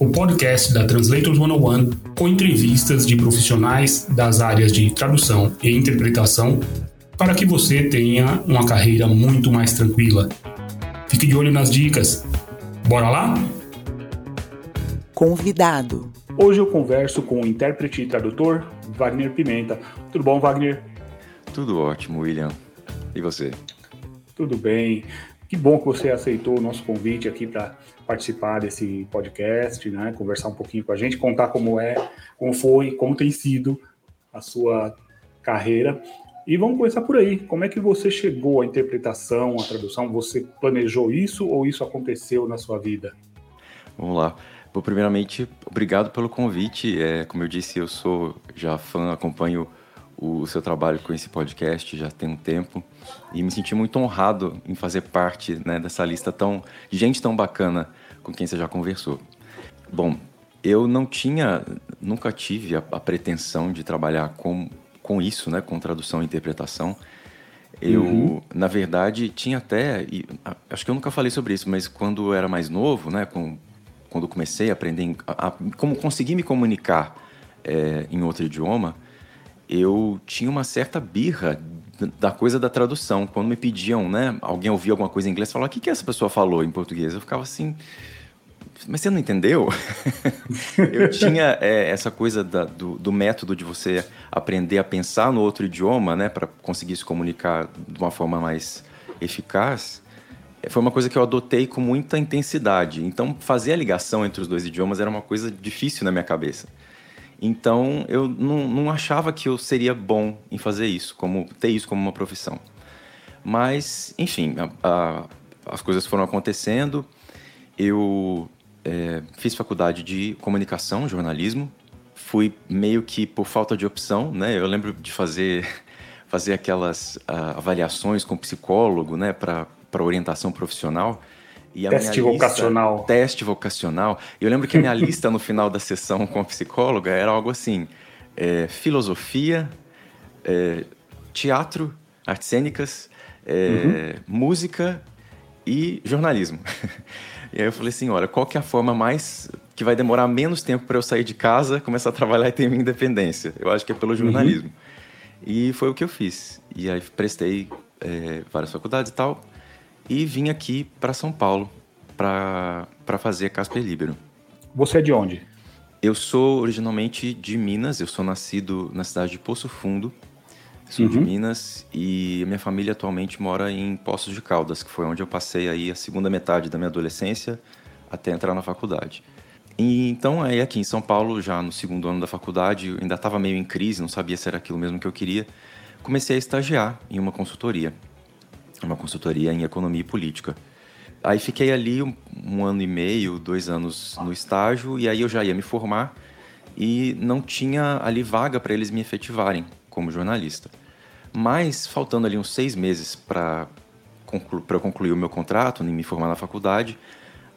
o podcast da Translators 101 com entrevistas de profissionais das áreas de tradução e interpretação para que você tenha uma carreira muito mais tranquila. Fique de olho nas dicas. Bora lá? Convidado. Hoje eu converso com o intérprete e tradutor Wagner Pimenta. Tudo bom, Wagner? Tudo ótimo, William. E você? Tudo bem. Que bom que você aceitou o nosso convite aqui para participar desse podcast, né? Conversar um pouquinho com a gente, contar como é, como foi, como tem sido a sua carreira. E vamos começar por aí. Como é que você chegou à interpretação, à tradução? Você planejou isso ou isso aconteceu na sua vida? Vamos lá. Bom, primeiramente, obrigado pelo convite. É, como eu disse, eu sou já fã, acompanho o seu trabalho com esse podcast já tem um tempo e me senti muito honrado em fazer parte né, dessa lista tão de gente tão bacana com quem você já conversou. Bom, eu não tinha, nunca tive a, a pretensão de trabalhar com, com isso, né, com tradução e interpretação. Eu, uhum. na verdade, tinha até, e, acho que eu nunca falei sobre isso, mas quando eu era mais novo, né, com, quando comecei a aprender a, a, como conseguir me comunicar é, em outro idioma, eu tinha uma certa birra da coisa da tradução. Quando me pediam, né, alguém ouvia alguma coisa em inglês, falava, o que, que essa pessoa falou em português? Eu ficava assim, mas você não entendeu? eu tinha é, essa coisa da, do, do, método de você aprender a pensar no outro idioma, né, para conseguir se comunicar de uma forma mais eficaz. Foi uma coisa que eu adotei com muita intensidade. Então, fazer a ligação entre os dois idiomas era uma coisa difícil na minha cabeça. Então eu não, não achava que eu seria bom em fazer isso, como ter isso como uma profissão. Mas, enfim, a, a, as coisas foram acontecendo. Eu é, fiz faculdade de comunicação, jornalismo. Fui meio que por falta de opção, né? Eu lembro de fazer fazer aquelas uh, avaliações com psicólogo, né, para orientação profissional. Teste vocacional. Teste vocacional. Eu lembro que a minha lista no final da sessão com a psicóloga era algo assim: é, filosofia, é, teatro, artes cênicas, é, uhum. música e jornalismo. e aí eu falei assim: olha, qual que é a forma mais que vai demorar menos tempo para eu sair de casa, começar a trabalhar e ter minha independência? Eu acho que é pelo uhum. jornalismo. Uhum. E foi o que eu fiz. E aí prestei é, várias faculdades e tal e vim aqui para São Paulo para fazer Casper Libero. Você é de onde? Eu sou originalmente de Minas, eu sou nascido na cidade de Poço Fundo, sou uhum. de Minas e minha família atualmente mora em Poços de Caldas, que foi onde eu passei aí a segunda metade da minha adolescência até entrar na faculdade. E, então, aí aqui em São Paulo, já no segundo ano da faculdade, ainda estava meio em crise, não sabia se era aquilo mesmo que eu queria, comecei a estagiar em uma consultoria uma consultoria em economia e política. Aí fiquei ali um, um, ano e meio, dois anos no estágio, e aí eu já ia me formar e não tinha ali vaga para eles me efetivarem como jornalista. Mas, faltando ali uns seis meses para conclu eu concluir o meu contrato, nem me formar na faculdade,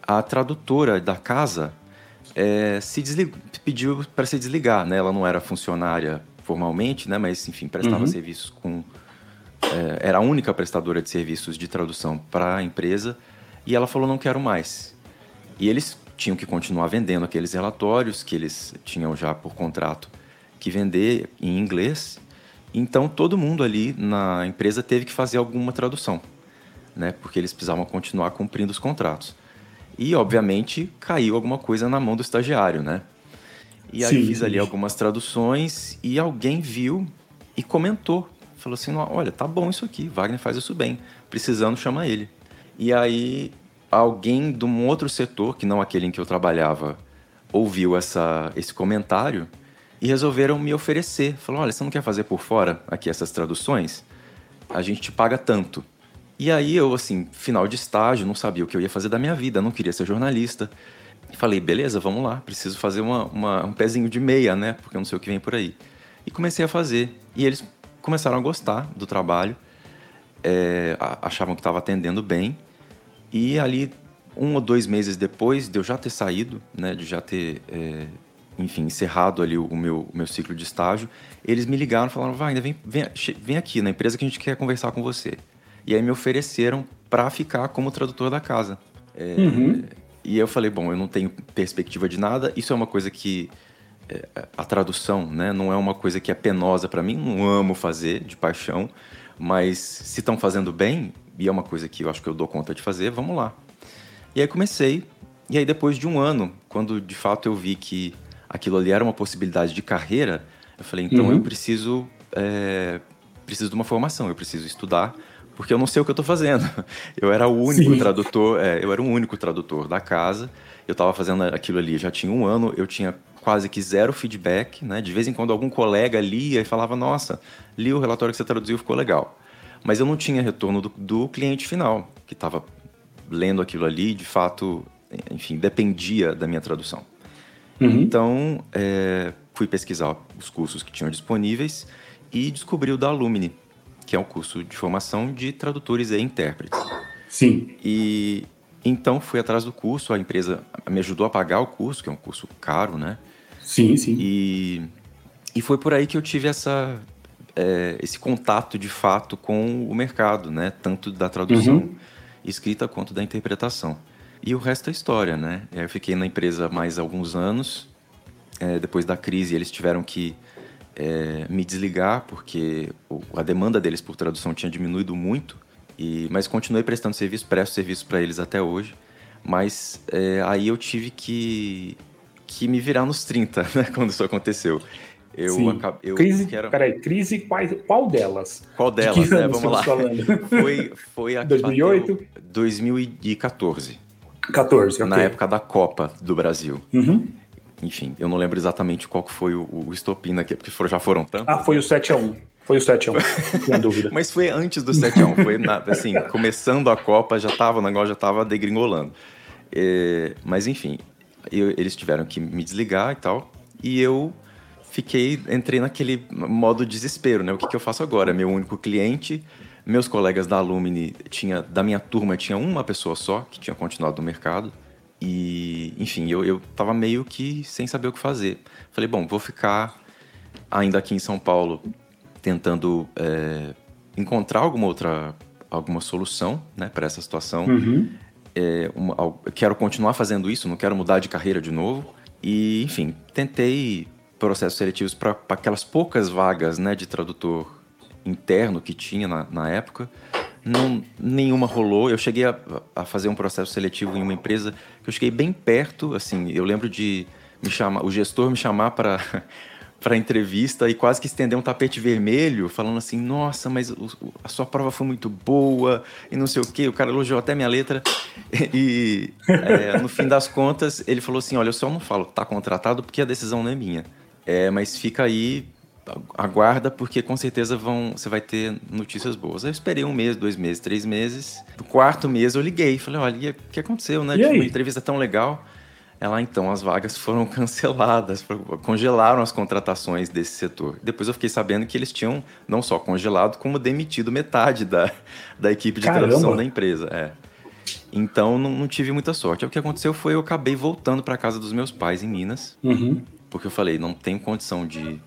a tradutora da casa é, se pediu para se desligar. Né? Ela não era funcionária formalmente, né? mas, enfim, prestava uhum. serviços com é, era a única prestadora de serviços de tradução para a empresa e ela falou: não quero mais. E eles tinham que continuar vendendo aqueles relatórios que eles tinham já por contrato que vender em inglês. Então todo mundo ali na empresa teve que fazer alguma tradução, né? Porque eles precisavam continuar cumprindo os contratos. E obviamente caiu alguma coisa na mão do estagiário, né? E aí sim, fiz ali algumas traduções e alguém viu e comentou falou assim: olha, tá bom isso aqui, Wagner faz isso bem, precisando chama ele. E aí alguém de um outro setor, que não aquele em que eu trabalhava, ouviu essa, esse comentário e resolveram me oferecer. Falou: olha, você não quer fazer por fora aqui essas traduções? A gente te paga tanto. E aí eu, assim, final de estágio, não sabia o que eu ia fazer da minha vida, não queria ser jornalista. falei, beleza, vamos lá, preciso fazer uma, uma, um pezinho de meia, né? Porque eu não sei o que vem por aí. E comecei a fazer. E eles começaram a gostar do trabalho, é, achavam que estava atendendo bem. E ali, um ou dois meses depois de eu já ter saído, né, de já ter, é, enfim, encerrado ali o meu, o meu ciclo de estágio, eles me ligaram e falaram: vai, vem, vem, vem aqui na empresa que a gente quer conversar com você. E aí me ofereceram para ficar como tradutor da casa. É, uhum. E eu falei: bom, eu não tenho perspectiva de nada, isso é uma coisa que a tradução, né? Não é uma coisa que é penosa para mim, não amo fazer de paixão, mas se estão fazendo bem, e é uma coisa que eu acho que eu dou conta de fazer, vamos lá. E aí comecei, e aí depois de um ano, quando de fato eu vi que aquilo ali era uma possibilidade de carreira, eu falei, então uhum. eu preciso, é, preciso de uma formação, eu preciso estudar, porque eu não sei o que eu estou fazendo. Eu era o único Sim. tradutor, é, eu era o único tradutor da casa, eu estava fazendo aquilo ali já tinha um ano, eu tinha quase que zero feedback, né? De vez em quando algum colega lia e falava, nossa, li o relatório que você traduziu, ficou legal. Mas eu não tinha retorno do, do cliente final, que estava lendo aquilo ali, de fato, enfim, dependia da minha tradução. Uhum. Então, é, fui pesquisar os cursos que tinham disponíveis e descobri o da Alumni, que é um curso de formação de tradutores e intérpretes. Sim. E então fui atrás do curso, a empresa me ajudou a pagar o curso, que é um curso caro, né? Sim, sim. E, e foi por aí que eu tive essa, é, esse contato de fato com o mercado, né? Tanto da tradução uhum. escrita quanto da interpretação. E o resto é história, né? Eu fiquei na empresa mais alguns anos. É, depois da crise, eles tiveram que é, me desligar porque a demanda deles por tradução tinha diminuído muito. E, mas continuei prestando serviço, presto serviço para eles até hoje. Mas é, aí eu tive que que me virar nos 30, né, quando isso aconteceu. Eu, Sim. eu crise, quero... Peraí, crise qual, qual delas? Qual delas, né? Vamos lá. Foi, foi a 2008? 2014. 14, Na época da Copa do Brasil. Uhum. Enfim, eu não lembro exatamente qual foi o, o estopim aqui, porque já foram tantos. Ah, foi o 7x1. Foi o 7x1, sem dúvida. Mas foi antes do 7x1. Foi, na, assim, começando a Copa, já tava, o negócio já tava degringolando. É, mas, enfim, eu, eles tiveram que me desligar e tal. E eu fiquei, entrei naquele modo desespero, né? O que, que eu faço agora? Meu único cliente, meus colegas da Alumni, tinha, da minha turma, tinha uma pessoa só que tinha continuado no mercado. E, enfim, eu, eu tava meio que sem saber o que fazer. Falei, bom, vou ficar ainda aqui em São Paulo tentando é, encontrar alguma outra alguma solução né, para essa situação. Uhum é, uma, quero continuar fazendo isso, não quero mudar de carreira de novo. E, enfim, tentei processos seletivos para aquelas poucas vagas né, de tradutor interno que tinha na, na época. Não, nenhuma rolou. Eu cheguei a, a, fazer um processo seletivo em uma empresa que eu cheguei bem perto. Assim, eu lembro de me chamar, o gestor me chamar para para entrevista e quase que estender um tapete vermelho, falando assim: Nossa, mas o, a sua prova foi muito boa e não sei o quê. O cara elogiou até minha letra. E é, no fim das contas, ele falou assim: Olha, eu só não falo, tá contratado porque a decisão não é minha. É, mas fica aí, aguarda, porque com certeza vão, você vai ter notícias boas. Aí eu esperei um mês, dois meses, três meses. No quarto mês eu liguei, falei: Olha, o que aconteceu, né? Tipo, uma entrevista tão legal. Ela então as vagas foram canceladas, congelaram as contratações desse setor. Depois eu fiquei sabendo que eles tinham não só congelado, como demitido metade da, da equipe de Caramba. tradução da empresa. É. Então não, não, tive muita sorte. O que aconteceu foi eu acabei voltando para casa dos meus pais em Minas, uhum. porque eu falei não tenho condição de,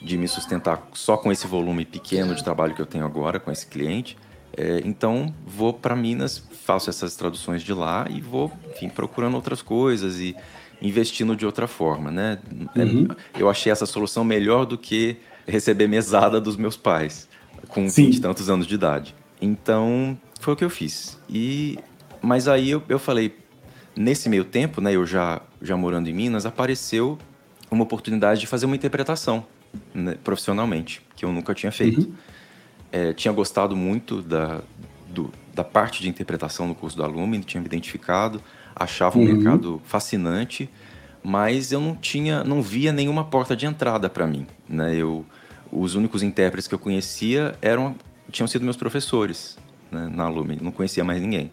de me sustentar só com esse volume pequeno de trabalho que eu tenho agora com esse cliente. É, então vou para Minas, faço essas traduções de lá e vou, enfim, procurando outras coisas e investindo de outra forma, né? É, uhum. Eu achei essa solução melhor do que receber mesada dos meus pais com e tantos anos de idade. Então foi o que eu fiz. E mas aí eu, eu falei nesse meio tempo, né? Eu já já morando em Minas apareceu uma oportunidade de fazer uma interpretação né, profissionalmente que eu nunca tinha feito. Uhum é, tinha gostado muito da, do, da parte de interpretação no curso da Lumen, tinha me identificado, achava uhum. o mercado fascinante, mas eu não tinha, não via nenhuma porta de entrada para mim, né? Eu, os únicos intérpretes que eu conhecia eram, tinham sido meus professores né, na Lumen, não conhecia mais ninguém.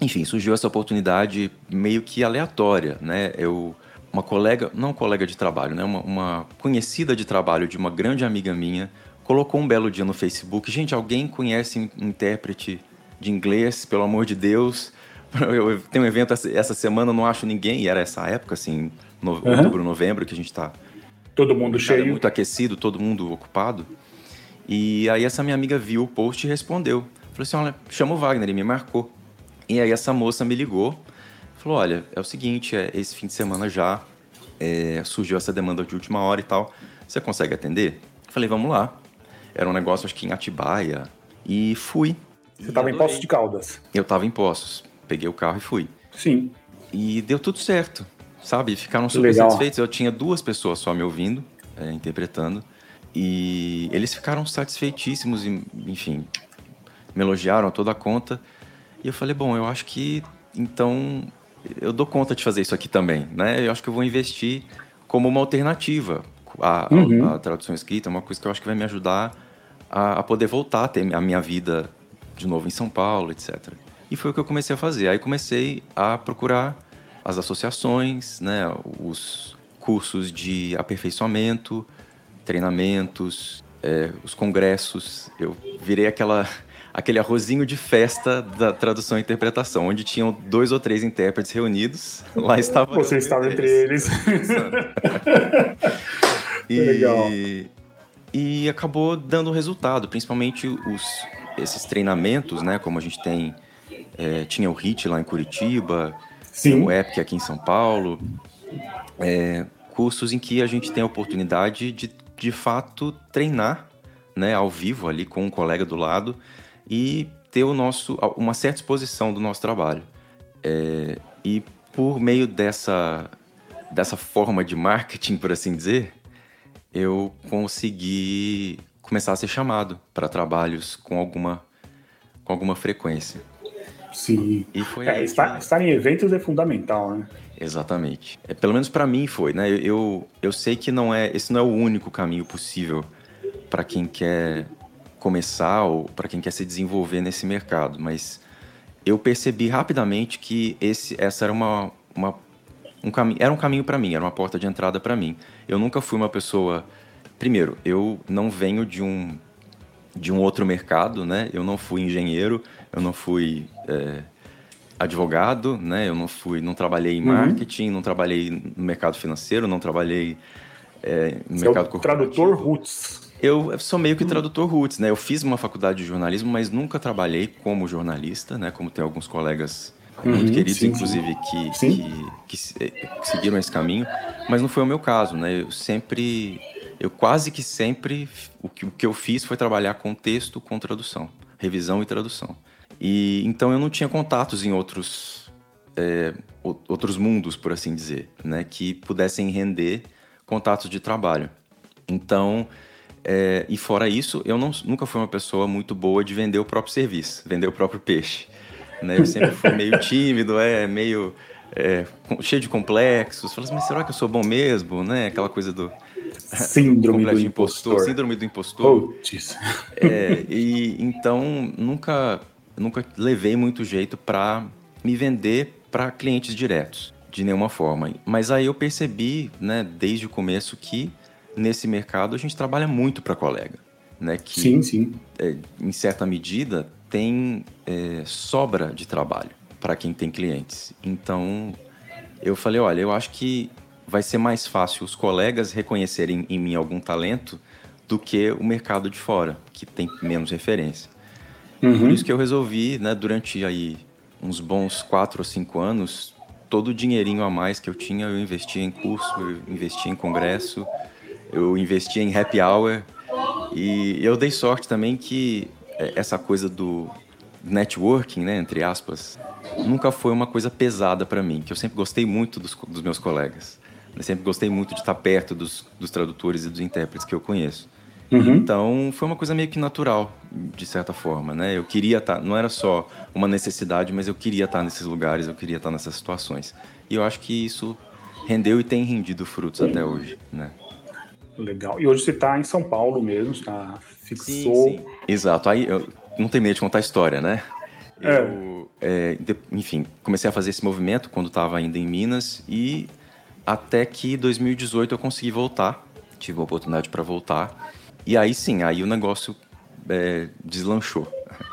enfim, surgiu essa oportunidade meio que aleatória, né? Eu uma colega, não colega de trabalho, né? Uma, uma, conhecida de trabalho de uma grande amiga minha colocou um belo dia no Facebook, gente, alguém conhece um intérprete de inglês, pelo amor de Deus? Eu tenho um evento essa semana, não acho ninguém, e era essa época, assim, no, uhum. outubro, novembro, que a gente está Todo mundo cheio. Muito aquecido, todo mundo ocupado. E aí essa minha amiga viu o post e respondeu. Falou assim, olha, chama o Wagner, e me marcou. E aí essa moça me ligou, falou, olha, é o seguinte, é, esse fim de semana já é, surgiu essa demanda de última hora e tal, você consegue atender? Falei, vamos lá. Era um negócio, acho que em Atibaia, e fui. Você estava em Poços de Caldas? Eu estava em Poços. Peguei o carro e fui. Sim. E deu tudo certo sabe? Ficaram super Legal. satisfeitos. Eu tinha duas pessoas só me ouvindo, é, interpretando, e eles ficaram satisfeitíssimos, e, enfim, me elogiaram toda a conta. E eu falei, bom, eu acho que então eu dou conta de fazer isso aqui também, né? Eu acho que eu vou investir como uma alternativa à, uhum. à tradução escrita, uma coisa que eu acho que vai me ajudar a, a poder voltar a ter a minha vida de novo em São Paulo, etc. E foi o que eu comecei a fazer. Aí comecei a procurar as associações, né, os cursos de aperfeiçoamento, treinamentos, é, os congressos. Eu virei aquela, aquele arrozinho de festa da tradução e interpretação, onde tinham dois ou três intérpretes reunidos. Lá estava. Você estava entre eles. e, Legal. E acabou dando resultado, principalmente os, esses treinamentos, né? Como a gente tem. É, tinha o HIT lá em Curitiba, Sim. o EPIC aqui em São Paulo. É, cursos em que a gente tem a oportunidade de, de fato, treinar né, ao vivo ali com um colega do lado e ter o nosso, uma certa exposição do nosso trabalho. É, e por meio dessa, dessa forma de marketing, por assim dizer, eu consegui começar a ser chamado para trabalhos com alguma, com alguma frequência. Sim. E foi é, estar, que... estar, em eventos é fundamental, né? Exatamente. É, pelo menos para mim foi, né? Eu, eu sei que não é, esse não é o único caminho possível para quem quer começar ou para quem quer se desenvolver nesse mercado, mas eu percebi rapidamente que esse, essa era uma, uma um caminho, era um caminho para mim, era uma porta de entrada para mim. Eu nunca fui uma pessoa, primeiro, eu não venho de um de um outro mercado, né? Eu não fui engenheiro, eu não fui é, advogado, né? Eu não fui, não trabalhei em uhum. marketing, uhum. não trabalhei no mercado financeiro, não trabalhei é, no Você mercado é o Tradutor roots. Eu sou meio que uhum. tradutor roots, né? Eu fiz uma faculdade de jornalismo, mas nunca trabalhei como jornalista, né? Como tem alguns colegas uhum, muito queridos, sim, inclusive, sim. Que, que, que, que, seguiram esse caminho, mas não foi o meu caso, né? Eu sempre, eu quase que sempre, o que, o que eu fiz foi trabalhar com texto, com tradução, revisão e tradução. E então eu não tinha contatos em outros é, outros mundos, por assim dizer, né, que pudessem render contatos de trabalho. Então, é, e fora isso, eu não, nunca fui uma pessoa muito boa de vender o próprio serviço, vender o próprio peixe. Né? Eu sempre fui meio tímido, é meio é, cheio de complexos. Falei assim, mas será que eu sou bom mesmo, né? Aquela coisa do síndrome do impostor. impostor. Síndrome do impostor. É, e então nunca nunca levei muito jeito para me vender para clientes diretos, de nenhuma forma. Mas aí eu percebi, né, desde o começo, que nesse mercado a gente trabalha muito para colega. Né, que, sim, sim. É, em certa medida, tem é, sobra de trabalho para quem tem clientes. Então, eu falei, olha, eu acho que vai ser mais fácil os colegas reconhecerem em mim algum talento do que o mercado de fora, que tem menos referência. Uhum. Por isso que eu resolvi, né, durante aí uns bons quatro ou cinco anos, todo o dinheirinho a mais que eu tinha, eu investia em curso, eu investia em congresso, eu investia em happy hour. E eu dei sorte também que essa coisa do networking, né, entre aspas, nunca foi uma coisa pesada para mim, que eu sempre gostei muito dos, dos meus colegas. Eu sempre gostei muito de estar perto dos, dos tradutores e dos intérpretes que eu conheço. Uhum. Então foi uma coisa meio que natural, de certa forma, né? Eu queria estar, tá, não era só uma necessidade, mas eu queria estar tá nesses lugares, eu queria estar tá nessas situações. E eu acho que isso rendeu e tem rendido frutos até hoje, né? Legal. E hoje você está em São Paulo mesmo, está fixou. Sim, sim. Exato. Aí eu não terminei de contar a história, né? É. Eu, é, enfim, comecei a fazer esse movimento quando estava ainda em Minas e até que 2018 eu consegui voltar, tive a oportunidade para voltar e aí sim, aí o negócio é, deslanchou,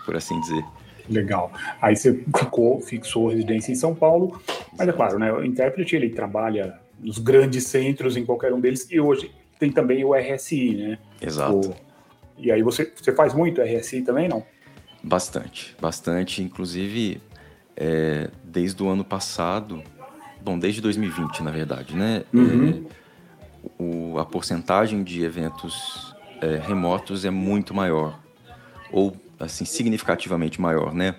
por assim dizer. Legal. Aí você ficou, fixou residência em São Paulo, mas é claro, né? O intérprete ele trabalha nos grandes centros, em qualquer um deles, e hoje tem também o RSI, né? Exato. O, e aí você, você faz muito RSI também, não? Bastante, bastante. Inclusive, é, desde o ano passado, bom, desde 2020, na verdade, né? Uhum. É, o, a porcentagem de eventos é, remotos é muito maior, ou assim significativamente maior, né?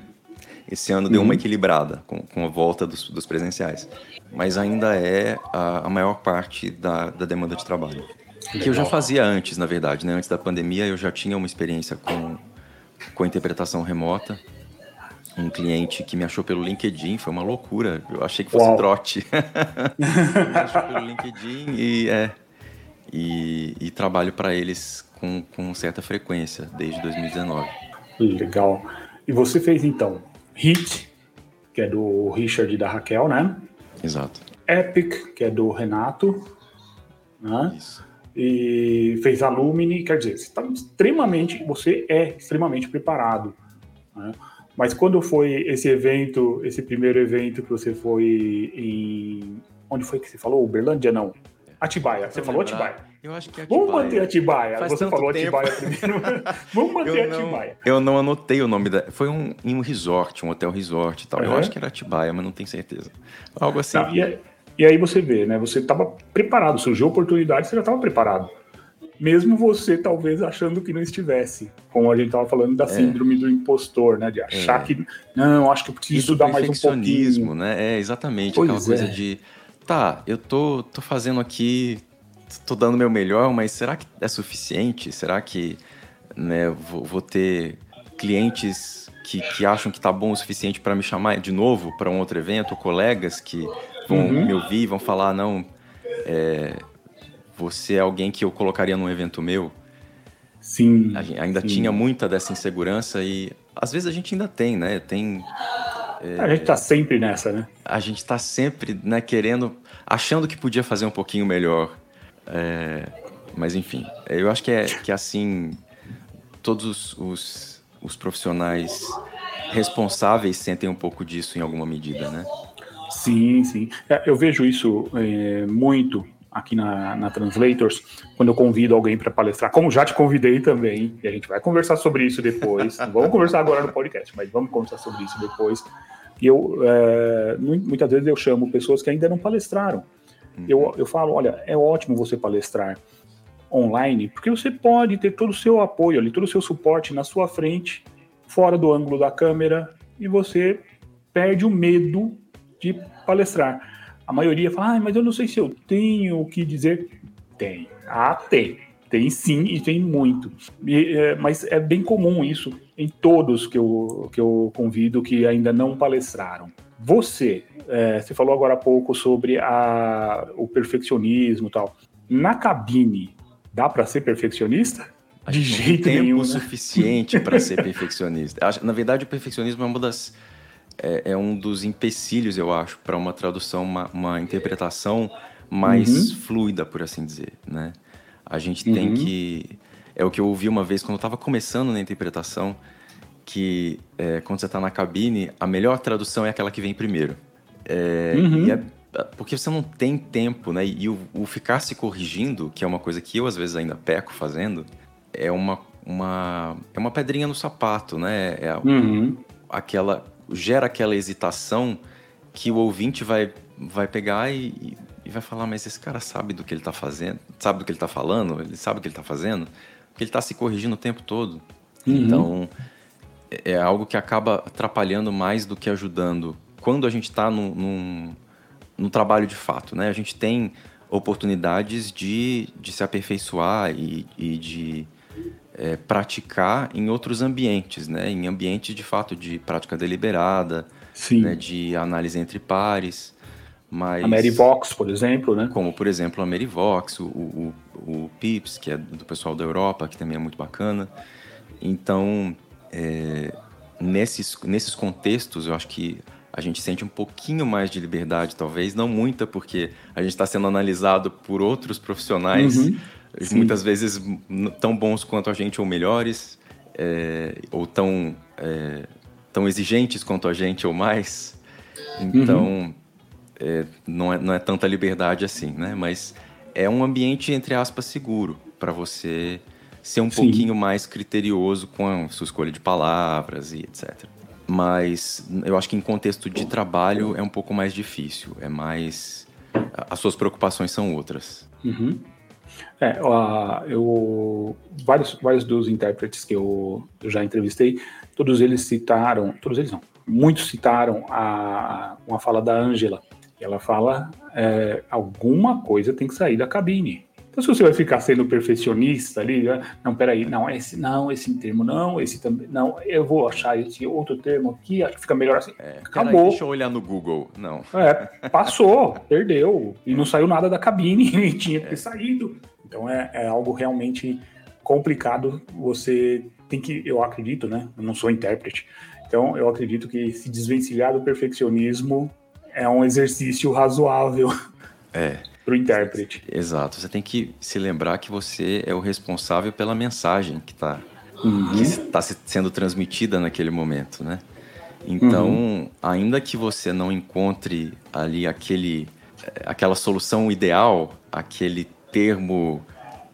Esse ano deu uma uhum. equilibrada com, com a volta dos, dos presenciais, mas ainda é a, a maior parte da, da demanda de trabalho. Legal. Que eu já fazia antes, na verdade, né? Antes da pandemia, eu já tinha uma experiência com com a interpretação remota. Um cliente que me achou pelo LinkedIn, foi uma loucura. Eu achei que fosse Uau. trote. me achou pelo LinkedIn e, é, e, e trabalho para eles com, com certa frequência desde 2019. Legal. E você fez então Hit, que é do Richard e da Raquel, né? Exato. Epic, que é do Renato, né? Isso e fez Alumni, quer dizer, você está extremamente, você é extremamente preparado. Né? Mas quando foi esse evento, esse primeiro evento que você foi em. Onde foi que você falou? Uberlândia? Não. Atibaia. Você falou Atibaia. Eu acho que é Atibaia. Vamos manter Atibaia. Faz você falou tempo. Atibaia primeiro. Vamos manter eu não, Atibaia. Eu não anotei o nome da. Foi um, em um resort, um hotel resort e tal. Uhum. Eu acho que era Atibaia, mas não tenho certeza. Algo assim. Tá, e, é, e aí você vê, né? Você estava preparado, surgiu oportunidade, você já estava preparado. Mesmo você talvez achando que não estivesse, como a gente estava falando da é. síndrome do impostor, né? De achar é. que não, acho que eu preciso estudar mais um pouquinho. né? É exatamente pois aquela coisa é. de tá, eu tô, tô fazendo aqui, tô dando meu melhor, mas será que é suficiente? Será que né, vou, vou ter clientes que, que acham que tá bom o suficiente para me chamar de novo para um outro evento, colegas que vão uhum. me ouvir, vão falar, não, é, você é alguém que eu colocaria num evento meu. Sim. ainda sim. tinha muita dessa insegurança e às vezes a gente ainda tem, né? Tem. É, a gente tá sempre nessa, né? A gente tá sempre, né, querendo, achando que podia fazer um pouquinho melhor. É, mas enfim, eu acho que é que assim todos os, os, os profissionais responsáveis sentem um pouco disso em alguma medida, né? Sim, sim. É, eu vejo isso é, muito aqui na, na, Translators, quando eu convido alguém para palestrar, como já te convidei também, e a gente vai conversar sobre isso depois. vamos conversar agora no podcast, mas vamos conversar sobre isso depois. E eu, é, muitas vezes eu chamo pessoas que ainda não palestraram. Eu, uhum. eu falo, olha, é ótimo você palestrar online, porque você pode ter todo o seu apoio ali, todo o seu suporte na sua frente, fora do ângulo da câmera, e você perde o medo de palestrar. A maioria fala, ah, mas eu não sei se eu tenho o que dizer. Tem. Ah, tem. Tem sim e tem muito. E, é, mas é bem comum isso em todos que eu, que eu convido que ainda não palestraram. Você, é, você falou agora há pouco sobre a, o perfeccionismo e tal. Na cabine, dá para ser perfeccionista? De jeito tempo nenhum. Tempo né? suficiente para ser perfeccionista. Na verdade, o perfeccionismo é uma das é, é um dos empecilhos, eu acho, para uma tradução, uma, uma interpretação mais uhum. fluida, por assim dizer, né? A gente uhum. tem que... É o que eu ouvi uma vez quando eu estava começando na interpretação, que é, quando você está na cabine, a melhor tradução é aquela que vem primeiro. É, uhum. é, porque você não tem tempo, né? E o, o, ficar se corrigindo, que é uma coisa que eu às vezes ainda peco fazendo, é uma, uma, é uma pedrinha no sapato, né? É uhum. aquela gera aquela hesitação que o ouvinte vai, vai pegar e, e vai falar, mas esse cara sabe do que ele está fazendo, sabe do que ele está falando, ele sabe o que ele está fazendo, porque ele está se corrigindo o tempo todo. Uhum. Então, é, é algo que acaba atrapalhando mais do que ajudando. Quando a gente está num, num, num, trabalho de fato, né? A gente tem oportunidades de, de se aperfeiçoar e, e de é, praticar em outros ambientes, né? Em ambientes de fato de prática deliberada, né? de análise entre pares. Mas, a Merivox, por exemplo, né? Como, por exemplo, a Merivox, o, o, o PIPS, que é do pessoal da Europa, que também é muito bacana. Então, é, nesses, nesses contextos, eu acho que a gente sente um pouquinho mais de liberdade, talvez, não muita, porque a gente está sendo analisado por outros profissionais, uhum. Muitas vezes tão bons quanto a gente ou melhores, é, ou tão, é, tão exigentes quanto a gente ou mais. Então, uhum. é, não, é, não é tanta liberdade assim, né? Mas é um ambiente, entre aspas, seguro para você ser um Sim. pouquinho mais criterioso com a sua escolha de palavras e etc. Mas eu acho que em contexto de trabalho é um pouco mais difícil, é mais. As suas preocupações são outras. Uhum. É, eu, vários, vários dos intérpretes que eu, eu, já entrevistei, todos eles citaram, todos eles não, muitos citaram a, uma fala da Ângela. Ela fala: é, alguma coisa tem que sair da cabine. Então, se você vai ficar sendo perfeccionista ali, né, não, peraí, não, esse não, esse termo não, esse também, não, eu vou achar esse outro termo aqui, acho que fica melhor assim. É, Acabou. Peraí, deixa eu olhar no Google. Não. É, passou, perdeu. E não saiu nada da cabine e tinha que ter é. saído. Então é, é algo realmente complicado. Você tem que, eu acredito, né? Eu não sou intérprete. Então, eu acredito que se desvencilhar do perfeccionismo é um exercício razoável. É para o intérprete. Exato. Você tem que se lembrar que você é o responsável pela mensagem que está uhum. tá sendo transmitida naquele momento, né? Então, uhum. ainda que você não encontre ali aquele, eh, aquela solução ideal, aquele termo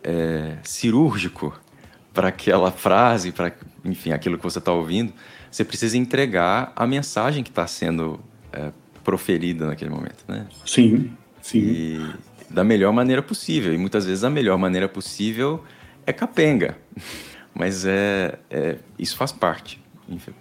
é, cirúrgico para aquela frase, para enfim, aquilo que você está ouvindo, você precisa entregar a mensagem que está sendo é, proferida naquele momento, né? Sim. Sim. E da melhor maneira possível. E muitas vezes a melhor maneira possível é capenga. Mas é, é isso faz parte.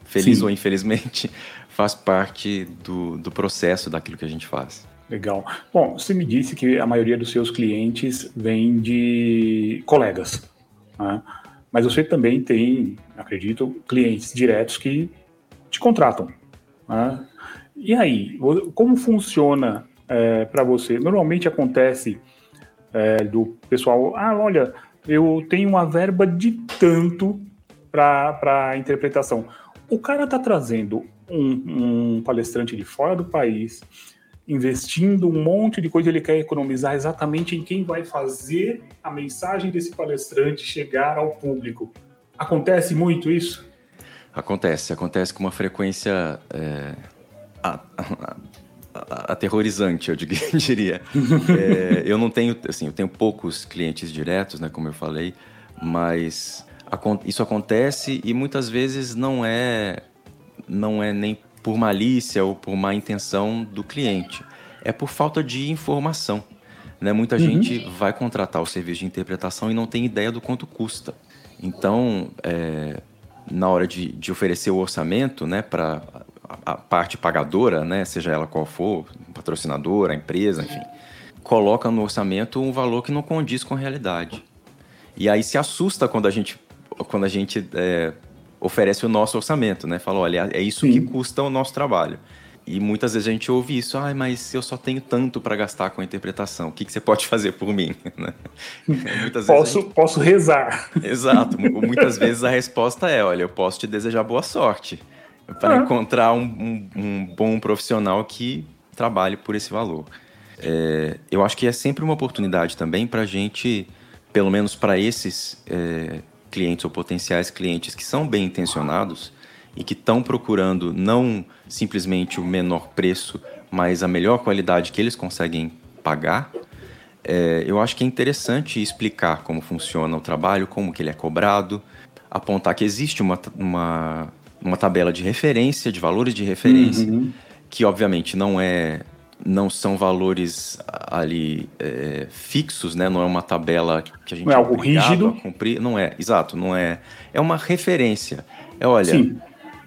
Feliz Sim. ou infelizmente, faz parte do, do processo daquilo que a gente faz. Legal. Bom, você me disse que a maioria dos seus clientes vem de colegas, né? mas você também tem, acredito, clientes diretos que te contratam. Né? E aí, como funciona é, para você? Normalmente acontece é, do pessoal, ah, olha, eu tenho uma verba de tanto para interpretação. O cara está trazendo um, um, palestrante de fora do país, investindo um monte de coisa, ele quer economizar exatamente em quem vai fazer a mensagem desse palestrante chegar ao público. Acontece muito isso? Acontece, acontece com uma frequência é, aterrorizante, eu diria. é, eu não tenho, assim, eu tenho poucos clientes diretos, né, como eu falei, mas isso acontece e muitas vezes não é, não é nem por malícia ou por má intenção do cliente, é por falta de informação. Né? Muita uhum. gente vai contratar o serviço de interpretação e não tem ideia do quanto custa. Então, é, na hora de, de oferecer o orçamento né, para a parte pagadora, né, seja ela qual for, patrocinadora, a empresa, enfim, coloca no orçamento um valor que não condiz com a realidade. E aí se assusta quando a gente, quando a gente é, oferece o nosso orçamento, né? Fala, olha, é isso Sim. que custa o nosso trabalho. E muitas vezes a gente ouve isso, ah, mas eu só tenho tanto para gastar com a interpretação, o que, que você pode fazer por mim? Né? posso, gente... posso rezar. Exato, muitas vezes a resposta é, olha, eu posso te desejar boa sorte para ah. encontrar um, um, um, bom profissional que trabalhe por esse valor. É, eu acho que é sempre uma oportunidade também para a gente, pelo menos para esses é, clientes ou potenciais clientes que são bem intencionados e que estão procurando não simplesmente o menor preço, mas a melhor qualidade que eles conseguem pagar. É, eu acho que é interessante explicar como funciona o trabalho, como que ele é cobrado, apontar que existe uma, uma uma tabela de referência, de valores de referência, uhum. que obviamente não é não são valores ali é, fixos, né? Não é uma tabela que a gente não é algo rígido a cumprir, não é, exato, não é. É uma referência. É olha,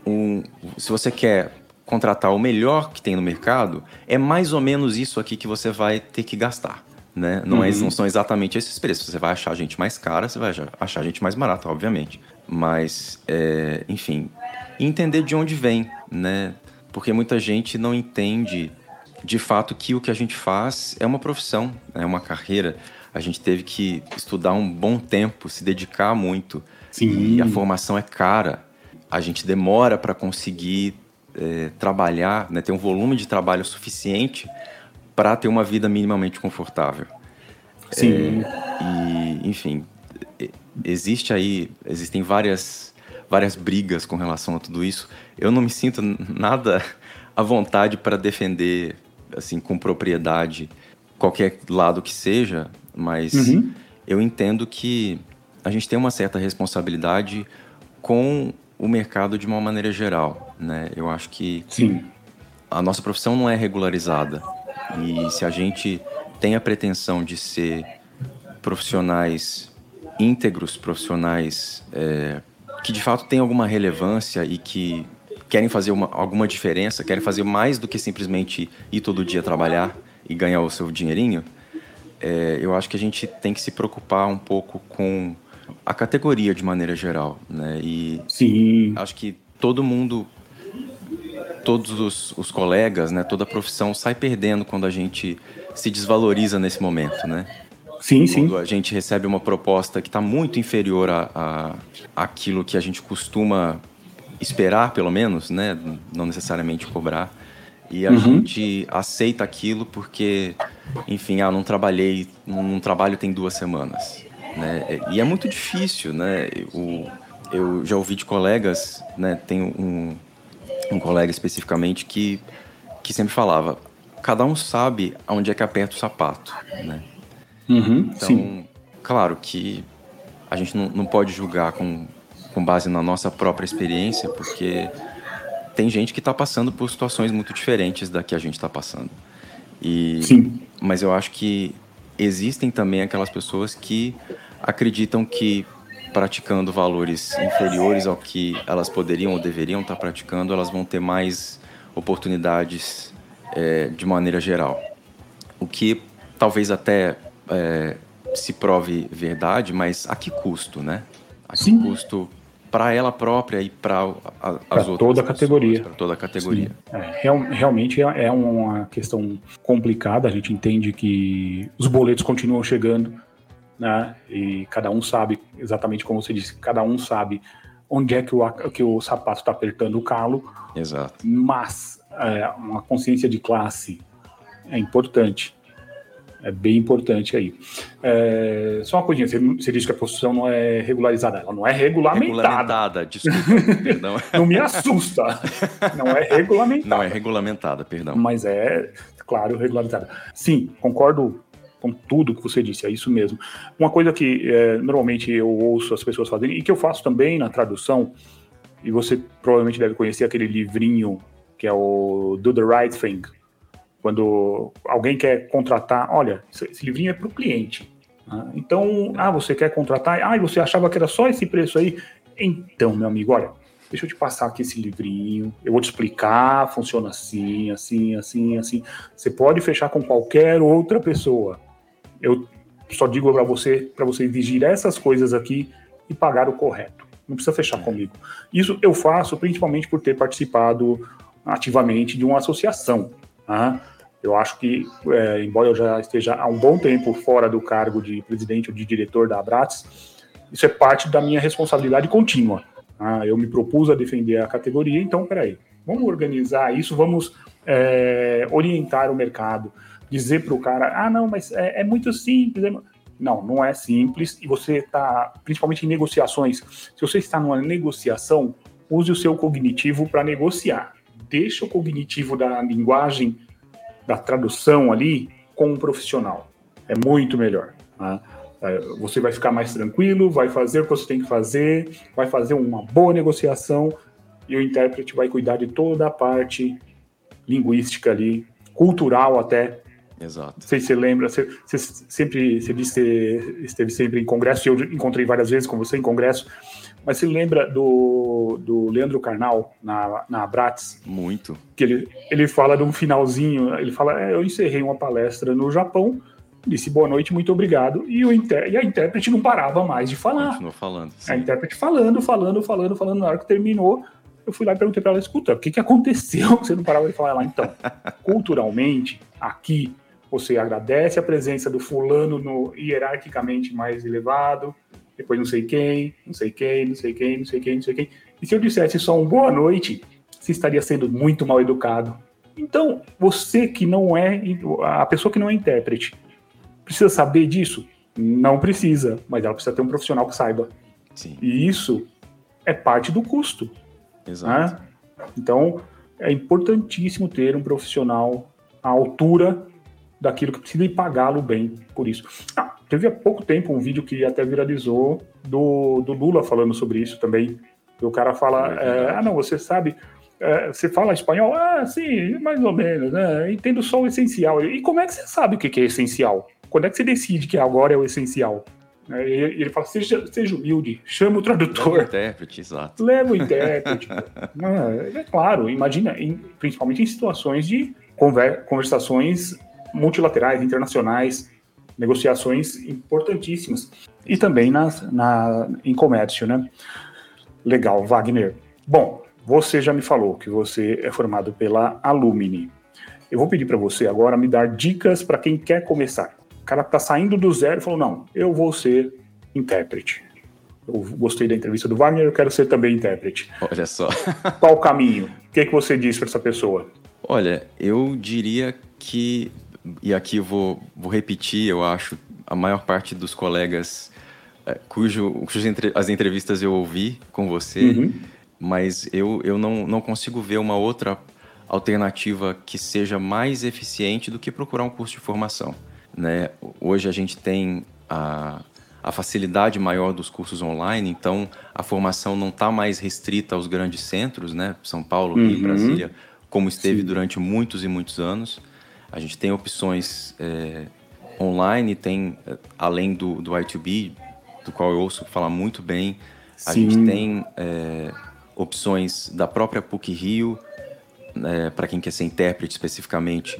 um, se você quer contratar o melhor que tem no mercado, é mais ou menos isso aqui que você vai ter que gastar. Né? Não, é, uhum. é, não são exatamente esses preços. Você vai achar gente mais cara, você vai achar gente mais barata, obviamente. Mas, é, enfim, entender de onde vem, né? Porque muita gente não entende de fato que o que a gente faz é uma profissão, é uma carreira. A gente teve que estudar um bom tempo, se dedicar muito. Sim. E a formação é cara. a gente demora para conseguir é, trabalhar, né, ter um volume de trabalho suficiente para ter uma vida minimamente confortável. Sim. É, e, enfim, existe aí, existem várias, várias brigas com relação a tudo isso. Eu não me sinto nada à vontade para defender, assim, com propriedade qualquer lado que seja, mas uhum. eu entendo que a gente tem uma certa responsabilidade com o mercado de uma maneira geral, né? Eu acho que Sim. a nossa profissão não é regularizada e se a gente tem a pretensão de ser profissionais íntegros, profissionais é, que de fato têm alguma relevância e que querem fazer uma, alguma diferença, querem fazer mais do que simplesmente ir todo dia trabalhar e ganhar o seu dinheirinho, é, eu acho que a gente tem que se preocupar um pouco com a categoria de maneira geral, né? E Sim. acho que todo mundo, todos os, os, colegas, né? Toda a profissão sai perdendo quando a gente se desvaloriza nesse momento, né? Sim, sim. Quando a gente recebe uma proposta que está muito inferior a, a aquilo que a gente costuma esperar, pelo menos, né? Não necessariamente cobrar. E a uhum. gente aceita aquilo porque, enfim, ah, não trabalhei, não trabalho tem duas semanas. Né? E é muito difícil, né? O, eu já ouvi de colegas, né? Tem um, um colega especificamente que, que sempre falava: cada um sabe aonde é que aperta o sapato, né? Uhum, então, sim. claro que a gente não, não pode julgar com, com base na nossa própria experiência, porque tem gente que está passando por situações muito diferentes da que a gente está passando. E, Sim. Mas eu acho que existem também aquelas pessoas que acreditam que praticando valores inferiores ao que elas poderiam ou deveriam estar praticando, elas vão ter mais oportunidades é, de maneira geral. O que talvez até é, se prove verdade, mas a que custo, né? A que Sim. custo para ela própria e para as pra outras toda a categoria. Para toda a categoria. É, real, realmente é, é uma questão complicada. A gente entende que os boletos continuam chegando, né? E cada um sabe exatamente como você disse. Cada um sabe onde é que o, que o sapato está apertando o calo. Exato. Mas é, uma consciência de classe é importante. É bem importante aí. É, só uma coisinha, você, você disse que a profissão não é regularizada. Ela não é regulamentada. Regulamentada, desculpa, perdão. Não me assusta. Não é regulamentada. Não é regulamentada, perdão. Mas é, claro, regularizada. Sim, concordo com tudo que você disse, é isso mesmo. Uma coisa que é, normalmente eu ouço as pessoas fazerem, e que eu faço também na tradução, e você provavelmente deve conhecer aquele livrinho que é o Do the Right Thing, quando alguém quer contratar, olha, esse livrinho é para o cliente. Né? Então, ah, você quer contratar? Ah, você achava que era só esse preço aí? Então, meu amigo, olha, deixa eu te passar aqui esse livrinho, eu vou te explicar, funciona assim, assim, assim, assim. Você pode fechar com qualquer outra pessoa. Eu só digo para você, para você exigir essas coisas aqui e pagar o correto. Não precisa fechar comigo. Isso eu faço principalmente por ter participado ativamente de uma associação. Tá? Eu acho que, é, embora eu já esteja há um bom tempo fora do cargo de presidente ou de diretor da Abrats, isso é parte da minha responsabilidade contínua. Tá? Eu me propus a defender a categoria, então, peraí, vamos organizar isso, vamos é, orientar o mercado, dizer para o cara, ah, não, mas é, é muito simples. É... Não, não é simples, e você está, principalmente em negociações, se você está numa negociação, use o seu cognitivo para negociar. Deixa o cognitivo da linguagem da tradução ali com um profissional. É muito melhor. Né? Você vai ficar mais tranquilo, vai fazer o que você tem que fazer, vai fazer uma boa negociação e o intérprete vai cuidar de toda a parte linguística ali, cultural até. Exato. Não sei se você lembra, você, você sempre você disse que esteve sempre em congresso, eu encontrei várias vezes com você em congresso, mas você lembra do, do Leandro Carnal na, na Abrats? Muito. Que ele, ele fala de um finalzinho, ele fala, é, eu encerrei uma palestra no Japão, disse boa noite, muito obrigado, e, o e a intérprete não parava mais de falar. Continuou falando. Sim. A intérprete falando, falando, falando, falando, na hora que terminou, eu fui lá e perguntei para ela, escuta, o que, que aconteceu? Você não parava de falar lá, então. Culturalmente, aqui, você agradece a presença do fulano no hierarquicamente mais elevado, depois não sei quem, não sei quem, não sei quem, não sei quem, não sei quem. E se eu dissesse só um boa noite, você estaria sendo muito mal educado. Então, você que não é, a pessoa que não é intérprete, precisa saber disso? Não precisa, mas ela precisa ter um profissional que saiba. Sim. E isso é parte do custo. Exato. Né? Então, é importantíssimo ter um profissional à altura daquilo que precisa e pagá-lo bem por isso. Teve há pouco tempo um vídeo que até viralizou do, do Lula falando sobre isso também. o cara fala: é, Ah, não, você sabe. É, você fala espanhol? Ah, sim, mais ou menos, né? Entendo só o essencial. E como é que você sabe o que é essencial? Quando é que você decide que agora é o essencial? E ele fala: seja, seja humilde, chama o tradutor. Leva o intérprete, exato. Leva o intérprete. ah, é claro, imagina, em, principalmente em situações de conver, conversações multilaterais, internacionais, negociações importantíssimas. E também nas, na, em comércio, né? Legal, Wagner. Bom, você já me falou que você é formado pela Alumni. Eu vou pedir para você agora me dar dicas para quem quer começar. O cara está saindo do zero e falou: não, eu vou ser intérprete. Eu gostei da entrevista do Wagner, eu quero ser também intérprete. Olha só. Qual o caminho? O que, é que você diz para essa pessoa? Olha, eu diria que e aqui eu vou, vou repetir, eu acho, a maior parte dos colegas é, cujo, cujas entre, as entrevistas eu ouvi com você, uhum. mas eu, eu não, não consigo ver uma outra alternativa que seja mais eficiente do que procurar um curso de formação. Né? Hoje a gente tem a, a facilidade maior dos cursos online, então a formação não está mais restrita aos grandes centros, né? São Paulo, Rio, uhum. Brasília, como esteve Sim. durante muitos e muitos anos. A gente tem opções é, online, tem, é, além do, do I2B, do qual eu ouço falar muito bem, a Sim. gente tem é, opções da própria PUC Rio, é, para quem quer ser intérprete especificamente,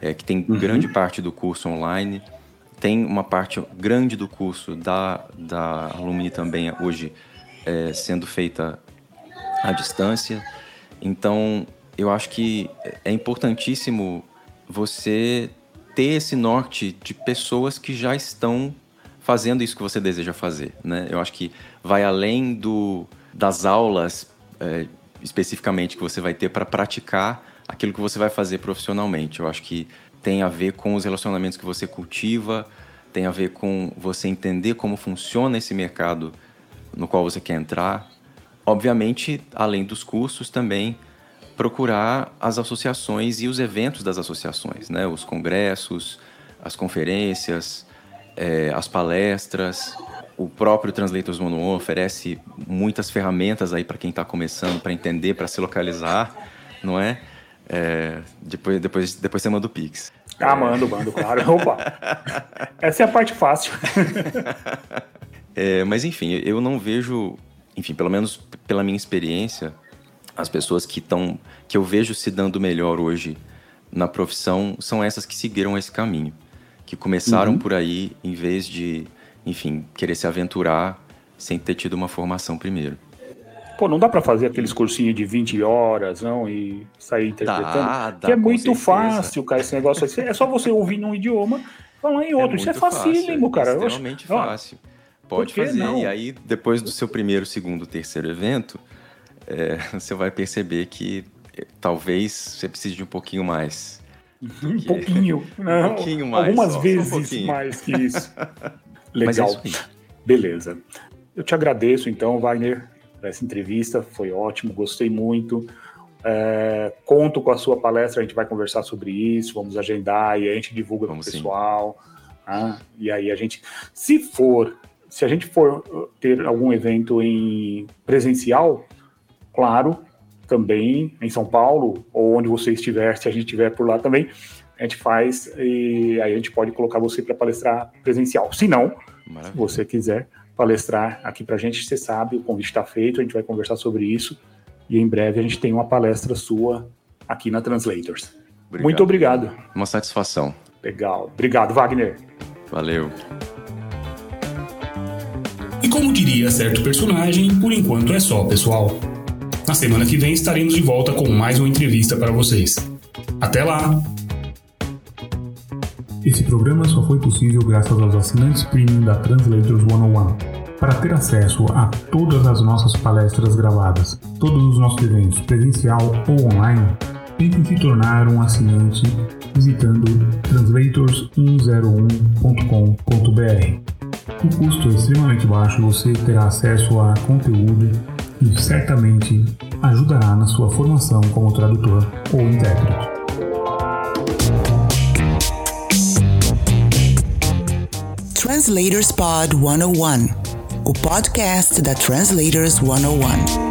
é, que tem uhum. grande parte do curso online. Tem uma parte grande do curso da, da Alumni também hoje é, sendo feita à distância. Então, eu acho que é importantíssimo você ter esse norte de pessoas que já estão fazendo isso que você deseja fazer, né? Eu acho que vai além do, das aulas é, especificamente que você vai ter para praticar aquilo que você vai fazer profissionalmente. Eu acho que tem a ver com os relacionamentos que você cultiva, tem a ver com você entender como funciona esse mercado no qual você quer entrar. Obviamente, além dos cursos, também procurar as associações e os eventos das associações, né? Os congressos, as conferências, é, as palestras. O próprio Translators One oferece muitas ferramentas aí para quem está começando, para entender, para se localizar, não é? é? depois, depois, depois você manda o Pix. Ah, mando, mando, claro. Opa! Essa é a parte fácil. é, mas enfim, eu não vejo, enfim, pelo menos pela minha experiência, as pessoas que estão que eu vejo se dando melhor hoje na profissão são essas que seguiram esse caminho, que começaram uhum. por aí em vez de, enfim, querer se aventurar sem ter tido uma formação primeiro. Pô, não dá para fazer aqueles cursinhos de 20 horas, não, e sair interpretando. Dá, dá, que é muito certeza. fácil, cara, esse negócio assim. É só você ouvir num idioma, falar em é outro. É Isso é facílimo, cara. É extremamente fácil. Pode fazer. Não? E aí, depois do seu primeiro, segundo, terceiro evento, é, você vai perceber que é, talvez você precise de um pouquinho mais. Um pouquinho. Não, um pouquinho mais. Algumas vezes um mais que isso. Legal. É isso Beleza. Eu te agradeço, então, Wagner, por essa entrevista. Foi ótimo, gostei muito. É, conto com a sua palestra, a gente vai conversar sobre isso, vamos agendar e a gente divulga para o pessoal. Tá? E aí a gente, se for, se a gente for ter algum evento em presencial, claro, também em São Paulo, ou onde você estiver, se a gente estiver por lá também, a gente faz e aí a gente pode colocar você para palestrar presencial. Se não, Maravilha. se você quiser palestrar aqui para a gente, você sabe, o convite está feito, a gente vai conversar sobre isso e em breve a gente tem uma palestra sua aqui na Translators. Obrigado. Muito obrigado. Uma satisfação. Legal. Obrigado, Wagner. Valeu. E como diria certo personagem, por enquanto é só, pessoal. Na semana que vem estaremos de volta com mais uma entrevista para vocês. Até lá! Esse programa só foi possível graças aos assinantes premium da Translators 101. Para ter acesso a todas as nossas palestras gravadas, todos os nossos eventos presencial ou online, tente se tornar um assinante visitando translators101.com.br. O custo é extremamente baixo, você terá acesso a conteúdo e certamente ajudará na sua formação como tradutor ou intérprete. Translators Pod 101, o podcast da Translators 101.